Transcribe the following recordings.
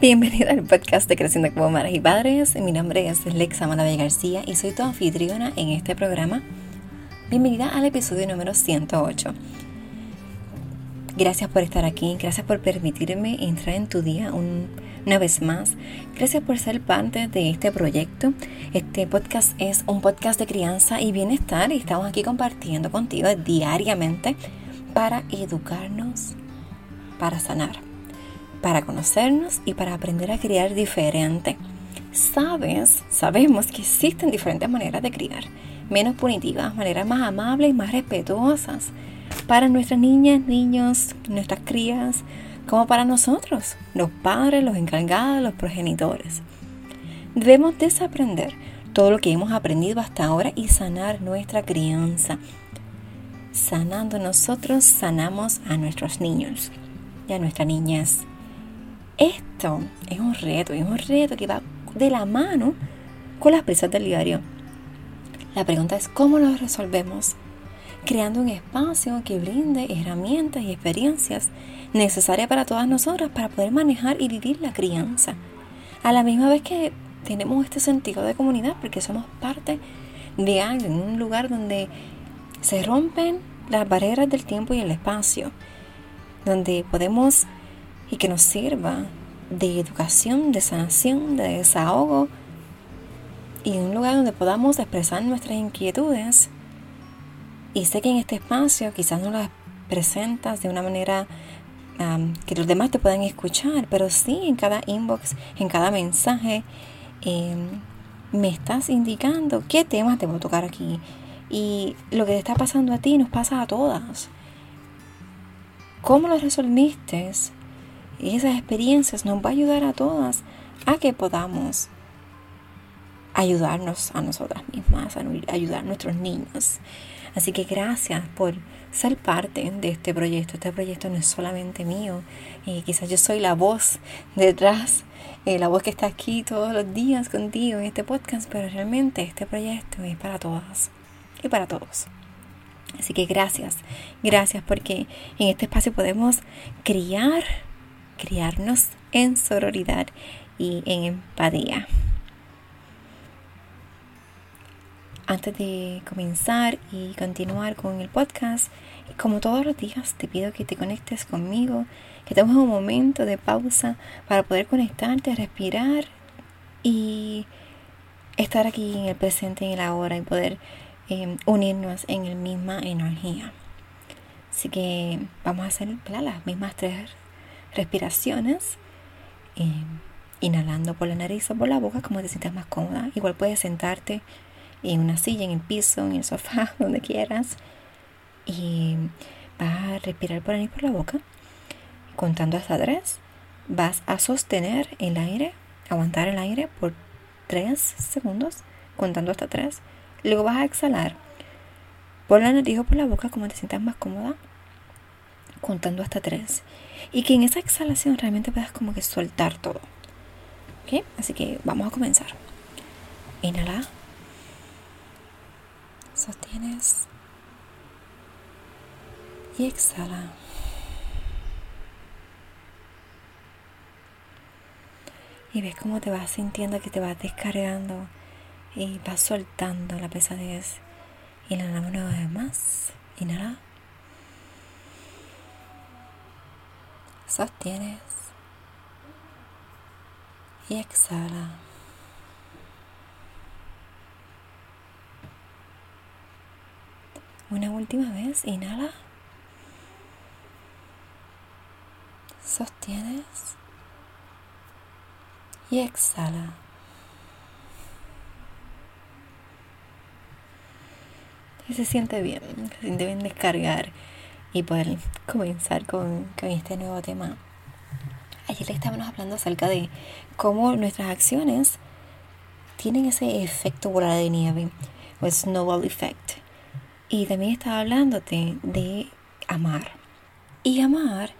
Bienvenida al podcast de Creciendo como Madres y Padres. Mi nombre es Lexa Maravilla García y soy tu anfitriona en este programa. Bienvenida al episodio número 108. Gracias por estar aquí, gracias por permitirme entrar en tu día una vez más. Gracias por ser parte de este proyecto. Este podcast es un podcast de crianza y bienestar y estamos aquí compartiendo contigo diariamente para educarnos, para sanar para conocernos y para aprender a criar diferente. Sabes, sabemos que existen diferentes maneras de criar, menos punitivas, maneras más amables y más respetuosas para nuestras niñas, niños, nuestras crías, como para nosotros, los padres, los encargados, los progenitores. Debemos desaprender todo lo que hemos aprendido hasta ahora y sanar nuestra crianza. Sanando nosotros, sanamos a nuestros niños y a nuestras niñas. Esto es un reto, es un reto que va de la mano con las prisas del diario. La pregunta es cómo lo resolvemos, creando un espacio que brinde herramientas y experiencias necesarias para todas nosotras para poder manejar y vivir la crianza. A la misma vez que tenemos este sentido de comunidad porque somos parte de algo, en un lugar donde se rompen las barreras del tiempo y el espacio, donde podemos y que nos sirva de educación, de sanación, de desahogo y un lugar donde podamos expresar nuestras inquietudes. Y sé que en este espacio quizás no las presentas de una manera que los demás te puedan escuchar, pero sí en cada inbox, en cada mensaje, em, me estás indicando qué temas te voy a tocar aquí. Y lo que te está pasando a ti nos pasa a todas. ¿Cómo lo resolviste? Esas experiencias nos va a ayudar a todas a que podamos ayudarnos a nosotras mismas, a ayudar a nuestros niños. Así que gracias por ser parte de este proyecto. Este proyecto no es solamente mío. Y quizás yo soy la voz detrás, eh, la voz que está aquí todos los días contigo en este podcast, pero realmente este proyecto es para todas y para todos. Así que gracias, gracias porque en este espacio podemos criar criarnos en sororidad y en empatía. Antes de comenzar y continuar con el podcast, como todos los días, te pido que te conectes conmigo, que tomes un momento de pausa para poder conectarte, respirar y estar aquí en el presente, en el ahora y poder eh, unirnos en la misma energía. Así que vamos a hacer las mismas tres respiraciones, eh, inhalando por la nariz o por la boca como te sientas más cómoda. Igual puedes sentarte en una silla, en el piso, en el sofá, donde quieras. Y vas a respirar por la nariz por la boca, contando hasta tres. Vas a sostener el aire, aguantar el aire por tres segundos, contando hasta tres. Luego vas a exhalar por la nariz o por la boca como te sientas más cómoda, contando hasta tres y que en esa exhalación realmente puedas como que soltar todo. ¿Ok? Así que vamos a comenzar. Inhala. Sostienes. Y exhala. Y ves cómo te vas sintiendo que te vas descargando y vas soltando la pesadez. Inhala una vez más. Inhala. Sostienes y exhala. Una última vez, inhala. Sostienes y exhala. Y se siente bien, se siente bien descargar y poder comenzar con, este nuevo tema. Ayer le estábamos hablando acerca de cómo nuestras acciones tienen ese efecto bola de nieve o snowball effect. Y también estaba hablándote de amar. Y amar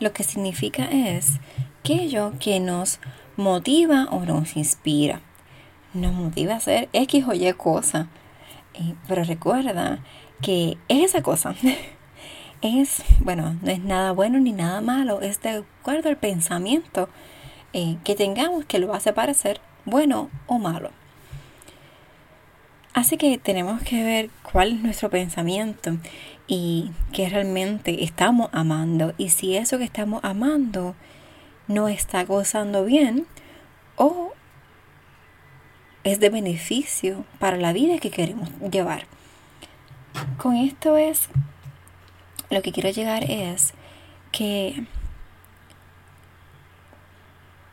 lo que significa es aquello que nos motiva o nos inspira. Nos motiva a hacer X o Y cosa. Eh, pero recuerda que esa cosa es, bueno, no es nada bueno ni nada malo, es de acuerdo al pensamiento eh, que tengamos que lo hace parecer bueno o malo. Así que tenemos que ver cuál es nuestro pensamiento y qué realmente estamos amando y si eso que estamos amando no está gozando bien o es de beneficio para la vida que queremos llevar. Con esto es, lo que quiero llegar es que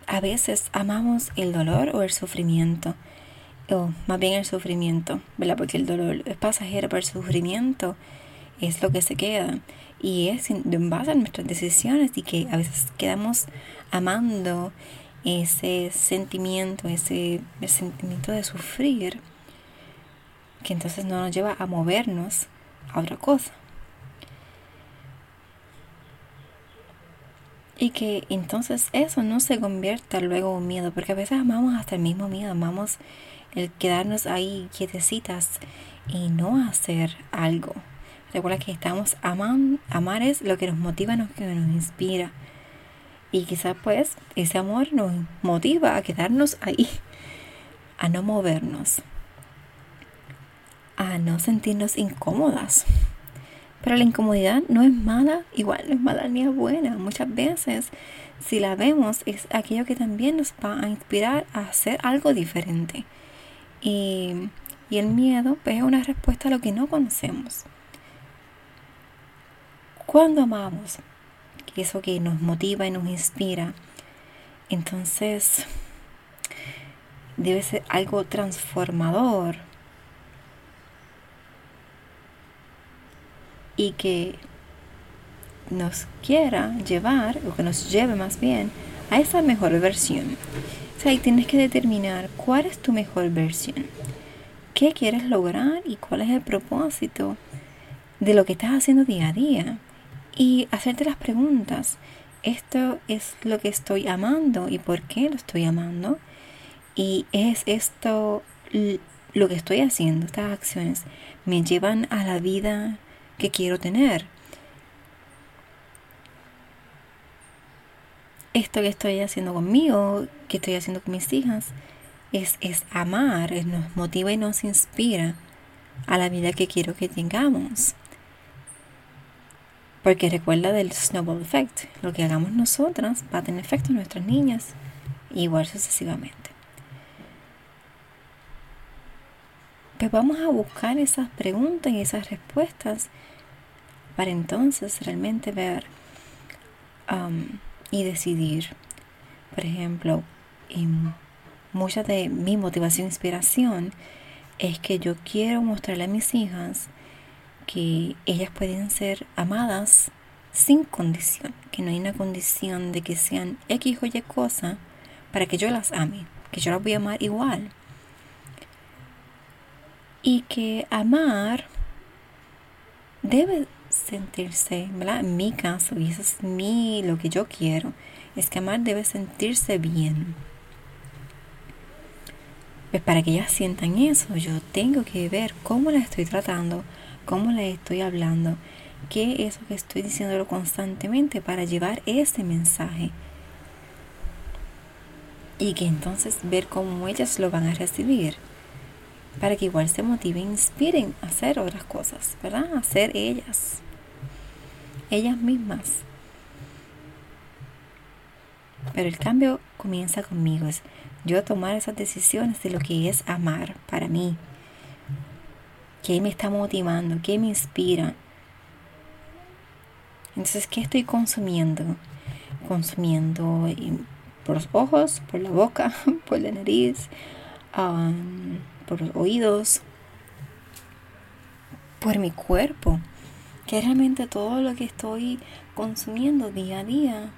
a veces amamos el dolor o el sufrimiento, o más bien el sufrimiento, ¿verdad? Porque el dolor es pasajero, pero el sufrimiento es lo que se queda y es en base a nuestras decisiones y que a veces quedamos amando ese sentimiento, ese sentimiento de sufrir, que entonces no nos lleva a movernos a otra cosa. Y que entonces eso no se convierta luego en miedo, porque a veces amamos hasta el mismo miedo, amamos el quedarnos ahí quietecitas y no hacer algo. Recuerda que estamos amando, amar es lo que nos motiva, lo que nos inspira. Y quizás pues ese amor nos motiva a quedarnos ahí, a no movernos, a no sentirnos incómodas. Pero la incomodidad no es mala, igual no es mala ni es buena. Muchas veces, si la vemos, es aquello que también nos va a inspirar a hacer algo diferente. Y, y el miedo pues, es una respuesta a lo que no conocemos. Cuando amamos, eso que nos motiva y nos inspira, entonces debe ser algo transformador y que nos quiera llevar, o que nos lleve más bien, a esa mejor versión. O sea, ahí tienes que determinar cuál es tu mejor versión, qué quieres lograr y cuál es el propósito de lo que estás haciendo día a día. Y hacerte las preguntas, ¿esto es lo que estoy amando y por qué lo estoy amando? Y es esto lo que estoy haciendo, estas acciones, me llevan a la vida que quiero tener. Esto que estoy haciendo conmigo, que estoy haciendo con mis hijas, es, es amar, nos motiva y nos inspira a la vida que quiero que tengamos. Porque recuerda del snowball effect, lo que hagamos nosotras va a tener efecto en nuestras niñas, igual sucesivamente. Pues vamos a buscar esas preguntas y esas respuestas para entonces realmente ver um, y decidir. Por ejemplo, mucha de mi motivación e inspiración es que yo quiero mostrarle a mis hijas que ellas pueden ser amadas sin condición, que no hay una condición de que sean X o Y cosa para que yo las ame, que yo las voy a amar igual. Y que amar debe sentirse, ¿verdad? En mi caso, y eso es mi, lo que yo quiero, es que amar debe sentirse bien. Pues para que ellas sientan eso, yo tengo que ver cómo la estoy tratando, cómo la estoy hablando, qué es eso que estoy diciéndolo constantemente para llevar ese mensaje. Y que entonces ver cómo ellas lo van a recibir para que igual se motiven, inspiren a hacer otras cosas, ¿verdad? A ser ellas, ellas mismas. Pero el cambio comienza conmigo, es yo tomar esas decisiones de lo que es amar para mí. ¿Qué me está motivando? ¿Qué me inspira? Entonces, ¿qué estoy consumiendo? Consumiendo por los ojos, por la boca, por la nariz, por los oídos, por mi cuerpo, que realmente todo lo que estoy consumiendo día a día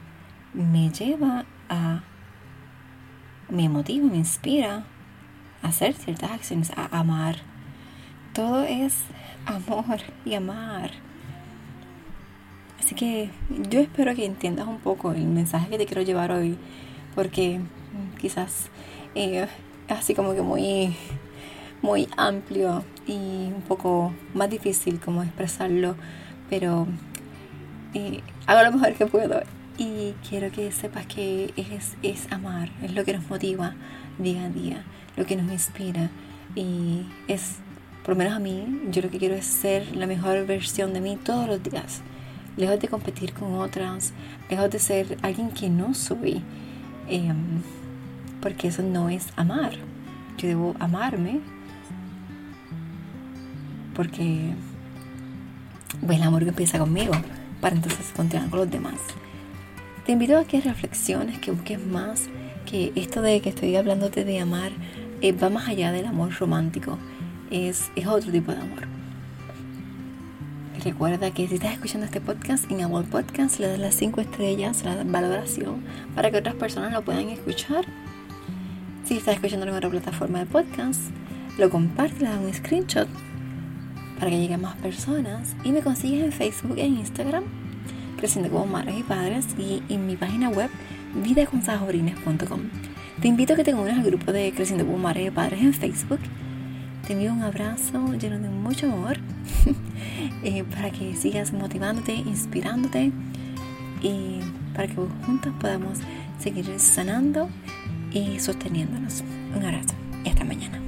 me lleva a, me motiva, me inspira a hacer ciertas acciones, a amar. Todo es amor y amar. Así que yo espero que entiendas un poco el mensaje que te quiero llevar hoy, porque quizás eh, así como que muy muy amplio y un poco más difícil como expresarlo, pero eh, hago lo mejor que puedo Y quiero que sepas que es, es amar, es lo que nos motiva día a día, lo que nos inspira. Y es, por lo menos a mí, yo lo que quiero es ser la mejor versión de mí todos los días. Lejos de competir con otras, lejos de ser alguien que no soy. Em, porque eso no es amar. Yo debo amarme porque pues, el amor que empieza conmigo para entonces continuar con los demás. Te invito a que reflexiones, que busques más, que esto de que estoy hablándote de amar eh, va más allá del amor romántico, es, es otro tipo de amor. Recuerda que si estás escuchando este podcast en Apple Podcast, le das las 5 estrellas, das valoración para que otras personas lo puedan escuchar. Si estás escuchando en otra plataforma de podcast, lo compartes, le das un screenshot para que lleguen más personas. Y me consigues en Facebook e Instagram, creciendo como madres y padres, y en mi página web, vidaconsajorines.com. Te invito a que te unas al grupo de Creciendo como madres y padres en Facebook. Te envío un abrazo lleno de mucho amor eh, para que sigas motivándote, inspirándote y para que juntos podamos seguir sanando y sosteniéndonos. Un abrazo y hasta mañana.